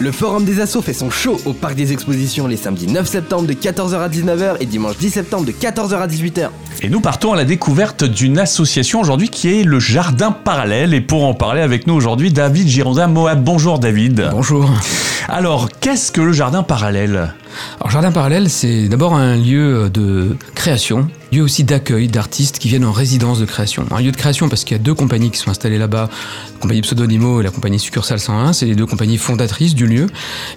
Le Forum des Assos fait son show au Parc des Expositions les samedis 9 septembre de 14h à 19h et dimanche 10 septembre de 14h à 18h. Et nous partons à la découverte d'une association aujourd'hui qui est le Jardin Parallèle. Et pour en parler avec nous aujourd'hui, David Girondin Moab. Bonjour David. Bonjour. Alors, qu'est-ce que le Jardin Parallèle? Alors, Jardin Parallèle, c'est d'abord un lieu de création, lieu aussi d'accueil d'artistes qui viennent en résidence de création. Un lieu de création parce qu'il y a deux compagnies qui sont installées là-bas, la compagnie Pseudonymo et la compagnie Succursale 101, c'est les deux compagnies fondatrices du lieu.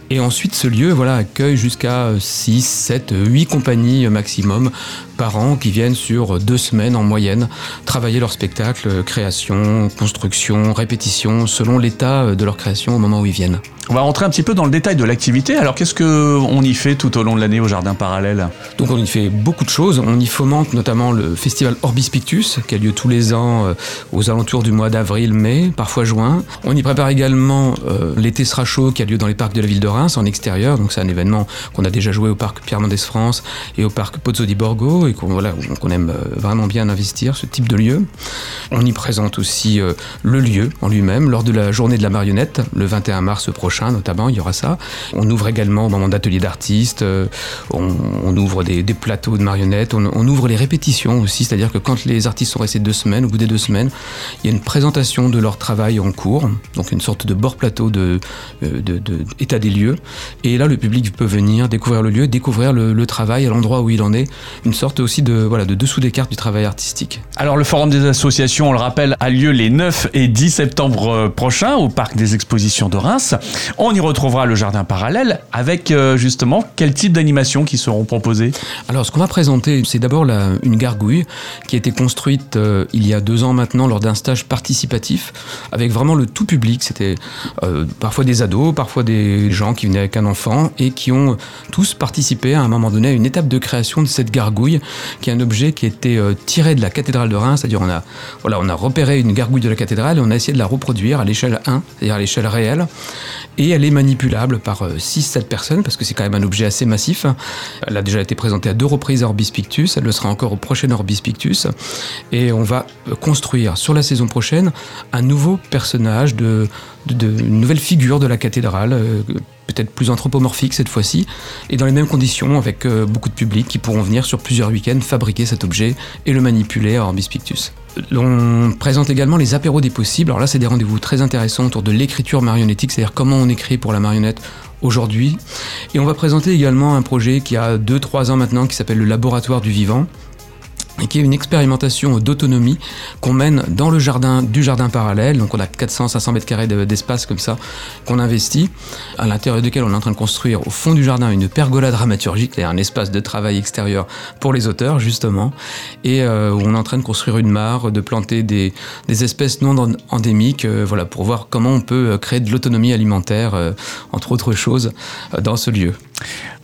Et ensuite, ce lieu voilà, accueille jusqu'à 6, 7, 8 compagnies maximum par an qui viennent sur deux semaines en moyenne travailler leur spectacle, création, construction, répétition, selon l'état de leur création au moment où ils viennent. On va rentrer un petit peu dans le détail de l'activité. Alors, qu'est-ce qu'on y fait tout au long de l'année au Jardin Parallèle? Donc, on y fait beaucoup de choses. On y fomente notamment le festival Orbis Pictus, qui a lieu tous les ans euh, aux alentours du mois d'avril, mai, parfois juin. On y prépare également euh, l'été sera chaud, qui a lieu dans les parcs de la ville de Reims, en extérieur. Donc, c'est un événement qu'on a déjà joué au parc Pierre Mendès France et au parc Pozzo di Borgo, et qu'on voilà, qu'on aime euh, vraiment bien investir, ce type de lieu. On y présente aussi le lieu en lui-même lors de la journée de la marionnette, le 21 mars prochain notamment, il y aura ça. On ouvre également au moment d'ateliers d'artistes, on, ouvre des, plateaux de marionnettes, on, ouvre les répétitions aussi, c'est-à-dire que quand les artistes sont restés deux semaines, au bout des deux semaines, il y a une présentation de leur travail en cours, donc une sorte de bord plateau de, euh, de, état des lieux. Et là, le public peut venir découvrir le lieu, découvrir le, travail à l'endroit où il en est, une sorte aussi de, voilà, de dessous des cartes du travail artistique. Alors le Forum des associations, on le rappelle, a lieu les 9 et 10 septembre euh, prochains au Parc des Expositions de Reims. On y retrouvera le jardin parallèle avec euh, justement quel type d'animation qui seront proposées? Alors ce qu'on va présenter, c'est d'abord une gargouille qui a été construite euh, il y a deux ans maintenant lors d'un stage participatif avec vraiment le tout public. C'était euh, parfois des ados, parfois des gens qui venaient avec un enfant et qui ont tous participé à un moment donné à une étape de création de cette gargouille qui est un objet qui était tiré de la cathédrale de Reims, c'est-à-dire on a, voilà, on a repéré une gargouille de la cathédrale et on a essayé de la reproduire à l'échelle 1, c'est-à-dire à l'échelle réelle et elle est manipulable par 6-7 euh, personnes parce que c'est quand même un objet assez massif. Elle a déjà été présentée à deux reprises à Orbis Pictus, elle le sera encore au prochain Orbis Pictus et on va euh, construire sur la saison prochaine un nouveau personnage de, une nouvelle figure de la cathédrale, euh, peut-être plus anthropomorphique cette fois-ci, et dans les mêmes conditions avec beaucoup de public qui pourront venir sur plusieurs week-ends fabriquer cet objet et le manipuler à Orbis Pictus. On présente également les apéros des possibles. Alors là, c'est des rendez-vous très intéressants autour de l'écriture marionnettique, c'est-à-dire comment on écrit pour la marionnette aujourd'hui. Et on va présenter également un projet qui a 2-3 ans maintenant qui s'appelle le Laboratoire du Vivant, et qui est une expérimentation d'autonomie qu'on mène dans le jardin du jardin parallèle. Donc on a 400-500 mètres carrés d'espace comme ça qu'on investit, à l'intérieur duquel on est en train de construire au fond du jardin une pergola dramaturgique, c'est-à-dire un espace de travail extérieur pour les auteurs justement, et euh, on est en train de construire une mare, de planter des, espèces non endémiques, euh, voilà, pour voir comment on peut créer de l'autonomie alimentaire, euh, entre autres choses, dans ce lieu.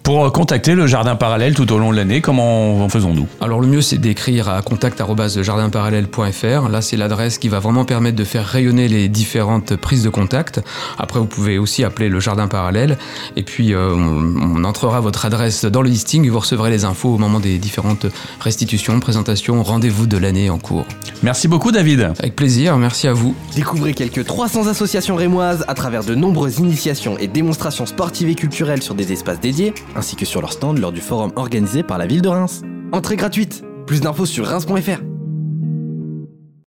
Pour contacter le Jardin Parallèle tout au long de l'année, comment en faisons-nous? Alors le mieux c'est d'écrire à contact.jardinparallèle.fr. Là c'est l'adresse qui va vraiment permettre de faire rayonner les différentes prises de contact. Après vous pouvez aussi appeler le Jardin Parallèle et puis euh, on, entrera votre adresse dans le listing et vous recevrez les infos au moment des différentes restitutions, présentations, rendez-vous de l'année en cours. Merci beaucoup David. Avec plaisir, merci à vous. Découvrez quelques 300 associations rémoises à travers de nombreuses initiations et démonstrations sportives et culturelles sur des espaces dédiés ainsi que sur leur stand lors du forum organisé par la ville de Reims. Entrée gratuite Plus d'infos sur reims.fr